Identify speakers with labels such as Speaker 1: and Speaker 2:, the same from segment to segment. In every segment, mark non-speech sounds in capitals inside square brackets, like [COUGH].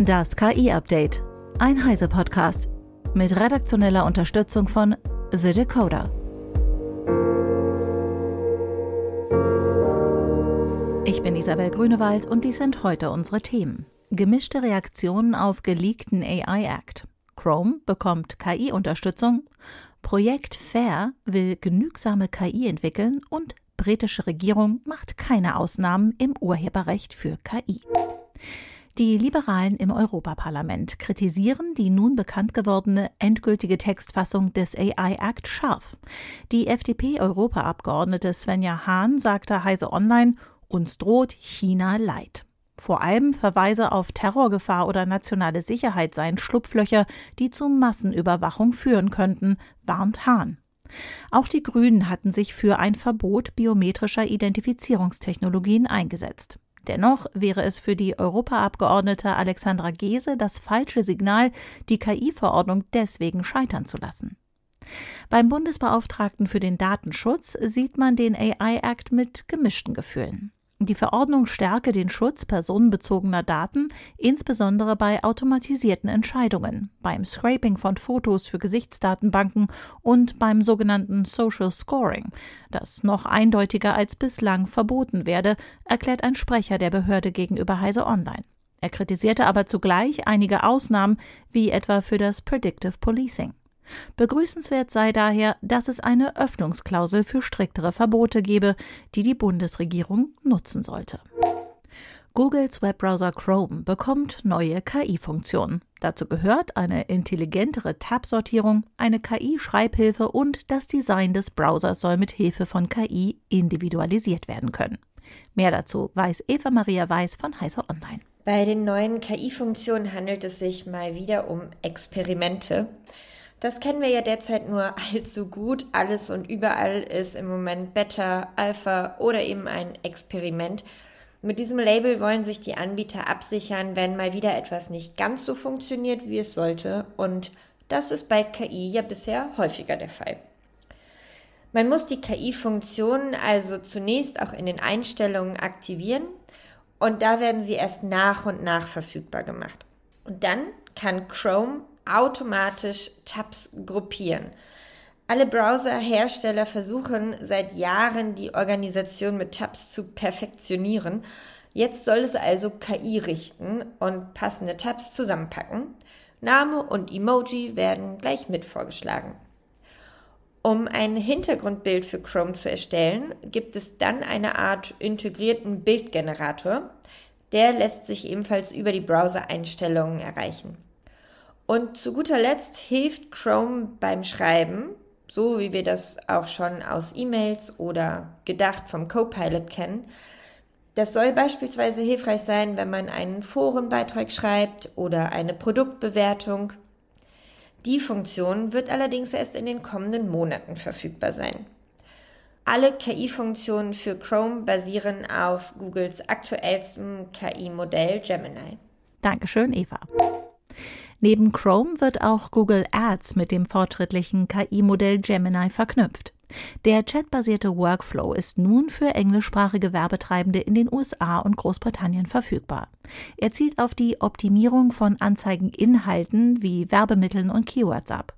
Speaker 1: Das KI-Update. Ein Heise-Podcast. Mit redaktioneller Unterstützung von The Decoder. Ich bin Isabel Grünewald und dies sind heute unsere Themen. Gemischte Reaktionen auf geleakten AI Act. Chrome bekommt KI-Unterstützung. Projekt FAIR will genügsame KI entwickeln und britische Regierung macht keine Ausnahmen im Urheberrecht für KI. Die Liberalen im Europaparlament kritisieren die nun bekannt gewordene endgültige Textfassung des AI Act scharf. Die FDP-Europaabgeordnete Svenja Hahn sagte Heise Online, uns droht China Leid. Vor allem Verweise auf Terrorgefahr oder nationale Sicherheit seien Schlupflöcher, die zu Massenüberwachung führen könnten, warnt Hahn. Auch die Grünen hatten sich für ein Verbot biometrischer Identifizierungstechnologien eingesetzt. Dennoch wäre es für die Europaabgeordnete Alexandra Gese das falsche Signal, die KI-Verordnung deswegen scheitern zu lassen. Beim Bundesbeauftragten für den Datenschutz sieht man den AI-Act mit gemischten Gefühlen. Die Verordnung stärke den Schutz personenbezogener Daten, insbesondere bei automatisierten Entscheidungen, beim Scraping von Fotos für Gesichtsdatenbanken und beim sogenannten Social Scoring, das noch eindeutiger als bislang verboten werde, erklärt ein Sprecher der Behörde gegenüber Heise Online. Er kritisierte aber zugleich einige Ausnahmen, wie etwa für das Predictive Policing. Begrüßenswert sei daher, dass es eine Öffnungsklausel für striktere Verbote gebe, die die Bundesregierung nutzen sollte. Googles Webbrowser Chrome bekommt neue KI-Funktionen. Dazu gehört eine intelligentere Tab-Sortierung, eine KI-Schreibhilfe und das Design des Browsers soll mit Hilfe von KI individualisiert werden können. Mehr dazu weiß Eva Maria Weiß von Heiser Online.
Speaker 2: Bei den neuen KI-Funktionen handelt es sich mal wieder um Experimente. Das kennen wir ja derzeit nur [LAUGHS] allzu gut. Alles und überall ist im Moment Beta, Alpha oder eben ein Experiment. Mit diesem Label wollen sich die Anbieter absichern, wenn mal wieder etwas nicht ganz so funktioniert, wie es sollte. Und das ist bei KI ja bisher häufiger der Fall. Man muss die KI-Funktionen also zunächst auch in den Einstellungen aktivieren und da werden sie erst nach und nach verfügbar gemacht. Und dann kann Chrome automatisch Tabs gruppieren. Alle Browserhersteller versuchen seit Jahren die Organisation mit Tabs zu perfektionieren. Jetzt soll es also KI richten und passende Tabs zusammenpacken. Name und Emoji werden gleich mit vorgeschlagen. Um ein Hintergrundbild für Chrome zu erstellen, gibt es dann eine Art integrierten Bildgenerator. Der lässt sich ebenfalls über die Browser-Einstellungen erreichen. Und zu guter Letzt hilft Chrome beim Schreiben, so wie wir das auch schon aus E-Mails oder gedacht vom Copilot kennen. Das soll beispielsweise hilfreich sein, wenn man einen Forenbeitrag schreibt oder eine Produktbewertung. Die Funktion wird allerdings erst in den kommenden Monaten verfügbar sein. Alle KI-Funktionen für Chrome basieren auf Googles aktuellstem KI-Modell Gemini.
Speaker 1: Dankeschön, Eva. Neben Chrome wird auch Google Ads mit dem fortschrittlichen KI-Modell Gemini verknüpft. Der chatbasierte Workflow ist nun für englischsprachige Werbetreibende in den USA und Großbritannien verfügbar. Er zielt auf die Optimierung von Anzeigeninhalten wie Werbemitteln und Keywords ab.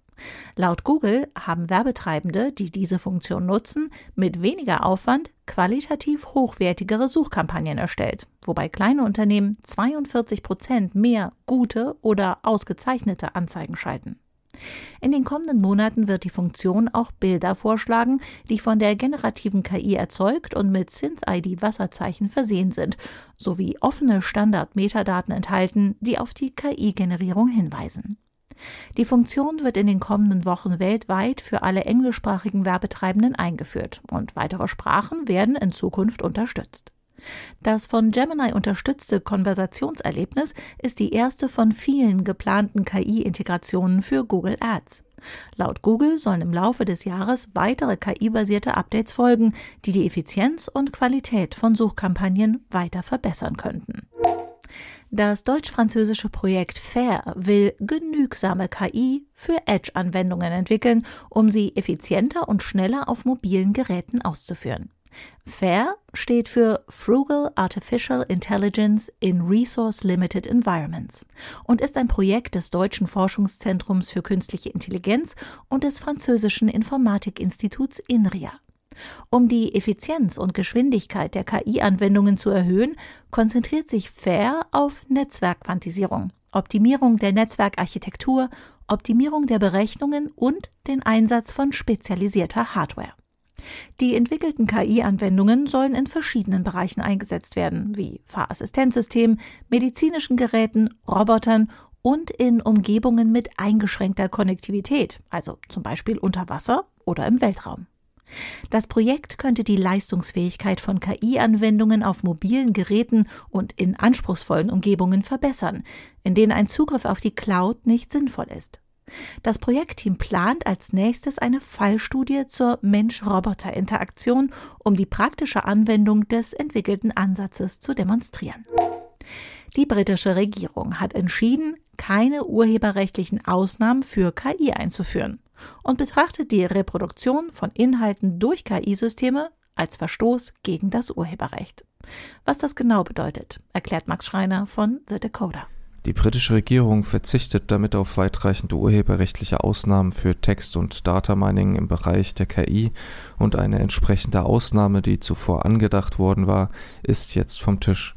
Speaker 1: Laut Google haben Werbetreibende, die diese Funktion nutzen, mit weniger Aufwand qualitativ hochwertigere Suchkampagnen erstellt, wobei kleine Unternehmen 42 Prozent mehr gute oder ausgezeichnete Anzeigen schalten. In den kommenden Monaten wird die Funktion auch Bilder vorschlagen, die von der generativen KI erzeugt und mit Synth-ID-Wasserzeichen versehen sind, sowie offene Standard-Metadaten enthalten, die auf die KI-Generierung hinweisen. Die Funktion wird in den kommenden Wochen weltweit für alle englischsprachigen Werbetreibenden eingeführt und weitere Sprachen werden in Zukunft unterstützt. Das von Gemini unterstützte Konversationserlebnis ist die erste von vielen geplanten KI-Integrationen für Google Ads. Laut Google sollen im Laufe des Jahres weitere KI-basierte Updates folgen, die die Effizienz und Qualität von Suchkampagnen weiter verbessern könnten. Das deutsch-französische Projekt FAIR will genügsame KI für Edge-Anwendungen entwickeln, um sie effizienter und schneller auf mobilen Geräten auszuführen. FAIR steht für Frugal Artificial Intelligence in Resource Limited Environments und ist ein Projekt des Deutschen Forschungszentrums für künstliche Intelligenz und des französischen Informatikinstituts INRIA. Um die Effizienz und Geschwindigkeit der KI-Anwendungen zu erhöhen, konzentriert sich FAIR auf Netzwerkquantisierung, Optimierung der Netzwerkarchitektur, Optimierung der Berechnungen und den Einsatz von spezialisierter Hardware. Die entwickelten KI-Anwendungen sollen in verschiedenen Bereichen eingesetzt werden, wie Fahrassistenzsystemen, medizinischen Geräten, Robotern und in Umgebungen mit eingeschränkter Konnektivität, also zum Beispiel unter Wasser oder im Weltraum. Das Projekt könnte die Leistungsfähigkeit von KI-Anwendungen auf mobilen Geräten und in anspruchsvollen Umgebungen verbessern, in denen ein Zugriff auf die Cloud nicht sinnvoll ist. Das Projektteam plant als nächstes eine Fallstudie zur Mensch-Roboter-Interaktion, um die praktische Anwendung des entwickelten Ansatzes zu demonstrieren. Die britische Regierung hat entschieden, keine urheberrechtlichen Ausnahmen für KI einzuführen und betrachtet die Reproduktion von Inhalten durch KI-Systeme als Verstoß gegen das Urheberrecht. Was das genau bedeutet, erklärt Max Schreiner von The Decoder.
Speaker 3: Die britische Regierung verzichtet damit auf weitreichende urheberrechtliche Ausnahmen für Text- und Datamining im Bereich der KI und eine entsprechende Ausnahme, die zuvor angedacht worden war, ist jetzt vom Tisch.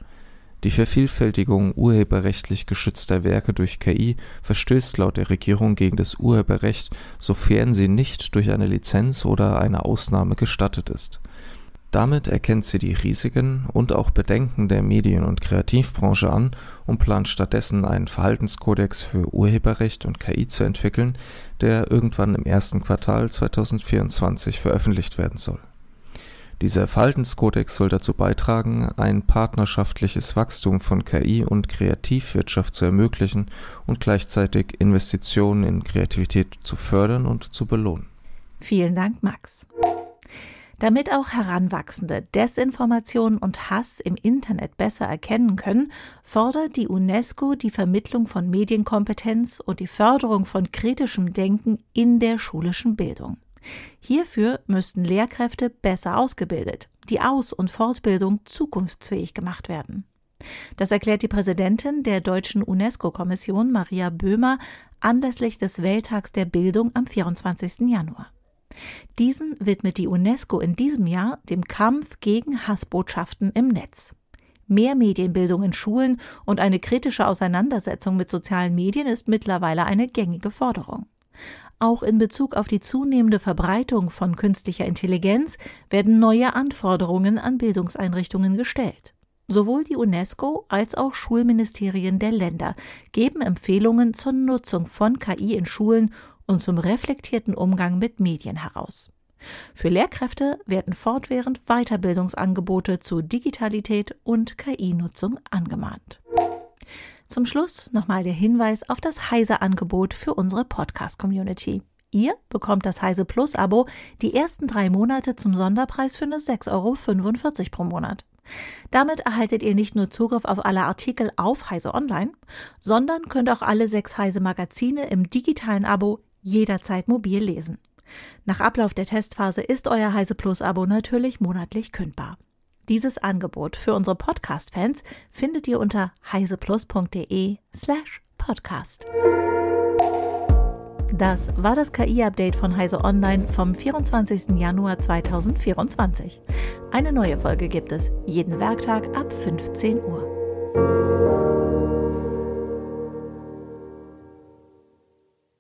Speaker 3: Die Vervielfältigung urheberrechtlich geschützter Werke durch KI verstößt laut der Regierung gegen das Urheberrecht, sofern sie nicht durch eine Lizenz oder eine Ausnahme gestattet ist damit erkennt sie die Risiken und auch Bedenken der Medien- und Kreativbranche an und plant stattdessen einen Verhaltenskodex für Urheberrecht und KI zu entwickeln, der irgendwann im ersten Quartal 2024 veröffentlicht werden soll. Dieser Verhaltenskodex soll dazu beitragen, ein partnerschaftliches Wachstum von KI und Kreativwirtschaft zu ermöglichen und gleichzeitig Investitionen in Kreativität zu fördern und zu belohnen.
Speaker 1: Vielen Dank, Max. Damit auch Heranwachsende Desinformation und Hass im Internet besser erkennen können, fordert die UNESCO die Vermittlung von Medienkompetenz und die Förderung von kritischem Denken in der schulischen Bildung. Hierfür müssten Lehrkräfte besser ausgebildet, die Aus- und Fortbildung zukunftsfähig gemacht werden. Das erklärt die Präsidentin der deutschen UNESCO-Kommission Maria Böhmer anlässlich des Welttags der Bildung am 24. Januar. Diesen widmet die UNESCO in diesem Jahr dem Kampf gegen Hassbotschaften im Netz. Mehr Medienbildung in Schulen und eine kritische Auseinandersetzung mit sozialen Medien ist mittlerweile eine gängige Forderung. Auch in Bezug auf die zunehmende Verbreitung von künstlicher Intelligenz werden neue Anforderungen an Bildungseinrichtungen gestellt. Sowohl die UNESCO als auch Schulministerien der Länder geben Empfehlungen zur Nutzung von KI in Schulen und zum reflektierten Umgang mit Medien heraus. Für Lehrkräfte werden fortwährend Weiterbildungsangebote zu Digitalität und KI-Nutzung angemahnt. Zum Schluss nochmal der Hinweis auf das Heise-Angebot für unsere Podcast-Community. Ihr bekommt das Heise Plus-Abo die ersten drei Monate zum Sonderpreis für nur 6,45 Euro pro Monat. Damit erhaltet ihr nicht nur Zugriff auf alle Artikel auf Heise Online, sondern könnt auch alle sechs Heise Magazine im digitalen Abo jederzeit mobil lesen. Nach Ablauf der Testphase ist euer Heise Plus Abo natürlich monatlich kündbar. Dieses Angebot für unsere Podcast-Fans findet ihr unter heiseplus.de slash podcast. Das war das KI-Update von Heise Online vom 24. Januar 2024. Eine neue Folge gibt es jeden Werktag ab 15 Uhr.